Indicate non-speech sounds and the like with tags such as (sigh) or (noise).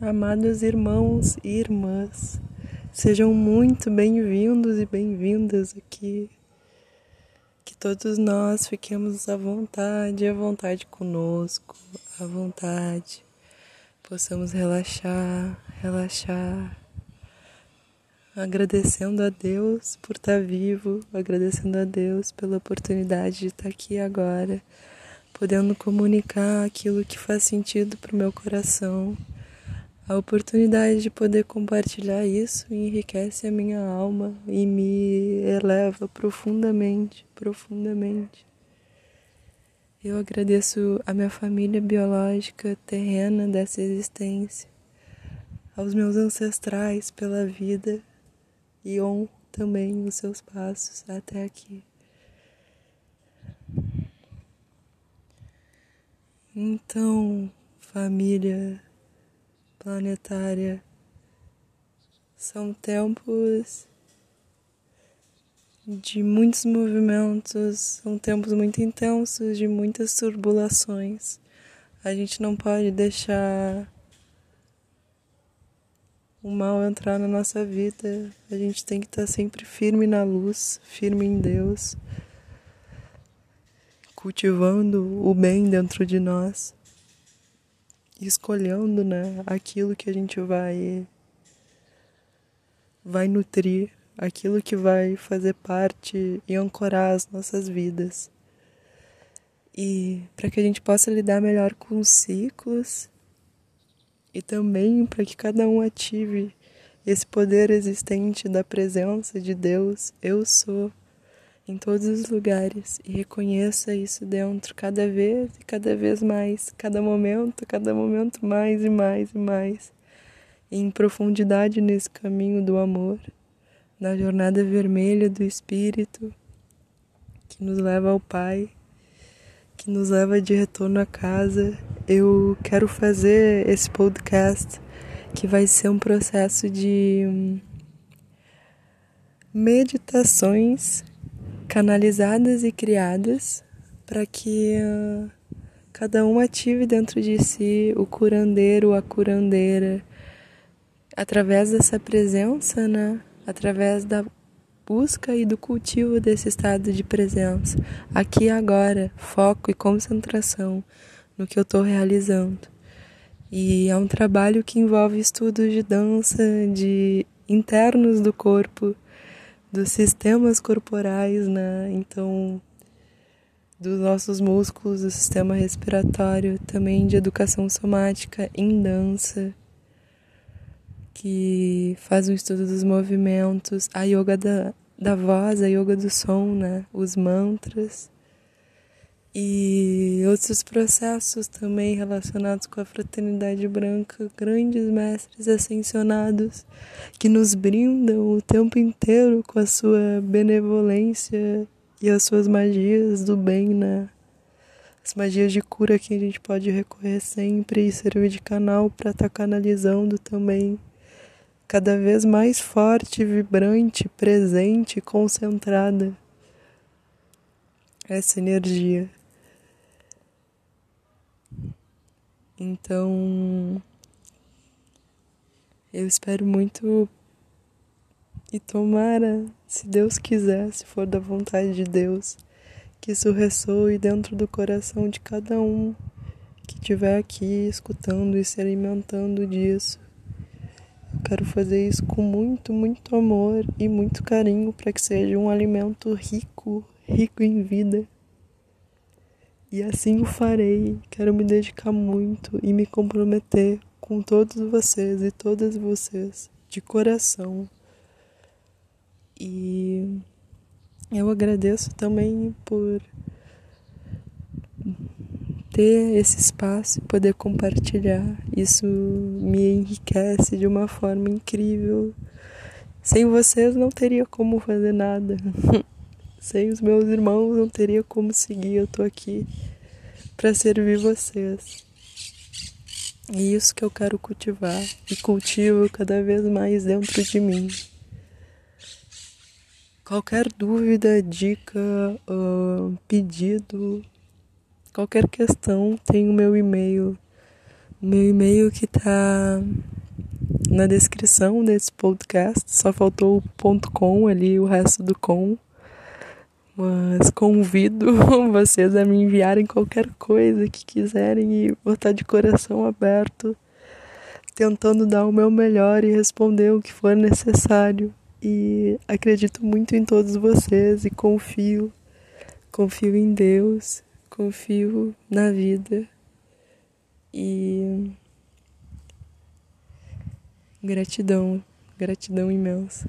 Amados irmãos e irmãs, sejam muito bem-vindos e bem-vindas aqui. Que todos nós fiquemos à vontade, à vontade conosco, à vontade. Possamos relaxar, relaxar. Agradecendo a Deus por estar vivo, agradecendo a Deus pela oportunidade de estar aqui agora, podendo comunicar aquilo que faz sentido para o meu coração a oportunidade de poder compartilhar isso enriquece a minha alma e me eleva profundamente, profundamente. Eu agradeço a minha família biológica terrena dessa existência, aos meus ancestrais pela vida e honro também os seus passos até aqui. Então, família planetária. São tempos de muitos movimentos, são tempos muito intensos, de muitas turbulações. A gente não pode deixar o mal entrar na nossa vida. A gente tem que estar sempre firme na luz, firme em Deus, cultivando o bem dentro de nós escolhendo, né, aquilo que a gente vai vai nutrir, aquilo que vai fazer parte e ancorar as nossas vidas. E para que a gente possa lidar melhor com os ciclos e também para que cada um ative esse poder existente da presença de Deus, eu sou em todos os lugares e reconheça isso dentro cada vez e cada vez mais, cada momento, cada momento mais e mais e mais, em profundidade nesse caminho do amor, na jornada vermelha do Espírito que nos leva ao Pai, que nos leva de retorno à casa. Eu quero fazer esse podcast que vai ser um processo de hum, meditações canalizadas e criadas para que uh, cada um ative dentro de si o curandeiro, a curandeira, através dessa presença, né? através da busca e do cultivo desse estado de presença, aqui e agora, foco e concentração no que eu estou realizando. E é um trabalho que envolve estudos de dança, de internos do corpo, dos sistemas corporais, né? Então, dos nossos músculos, do sistema respiratório, também de educação somática em dança, que faz um estudo dos movimentos, a yoga da, da voz, a yoga do som, né? Os mantras e outros processos também relacionados com a fraternidade branca, grandes mestres ascensionados que nos brindam o tempo inteiro com a sua benevolência e as suas magias do bem, né? As magias de cura que a gente pode recorrer sempre e servir de canal para estar tá canalizando também cada vez mais forte, vibrante, presente, concentrada essa energia. Então, eu espero muito e tomara, se Deus quiser, se for da vontade de Deus, que isso ressoe dentro do coração de cada um que estiver aqui escutando e se alimentando disso. Eu quero fazer isso com muito, muito amor e muito carinho para que seja um alimento rico, rico em vida e assim o farei. Quero me dedicar muito e me comprometer com todos vocês e todas vocês de coração. E eu agradeço também por ter esse espaço e poder compartilhar. Isso me enriquece de uma forma incrível. Sem vocês não teria como fazer nada. (laughs) Sem os meus irmãos não teria como seguir. Eu tô aqui para servir vocês. É isso que eu quero cultivar e cultivo cada vez mais dentro de mim. Qualquer dúvida, dica, uh, pedido, qualquer questão, tem o meu e-mail O meu e-mail que tá na descrição desse podcast, só faltou o ponto .com ali, o resto do com. Mas convido (laughs) vocês a me enviarem qualquer coisa que quiserem e vou estar de coração aberto, tentando dar o meu melhor e responder o que for necessário. E acredito muito em todos vocês e confio, confio em Deus, confio na vida. E gratidão, gratidão imensa.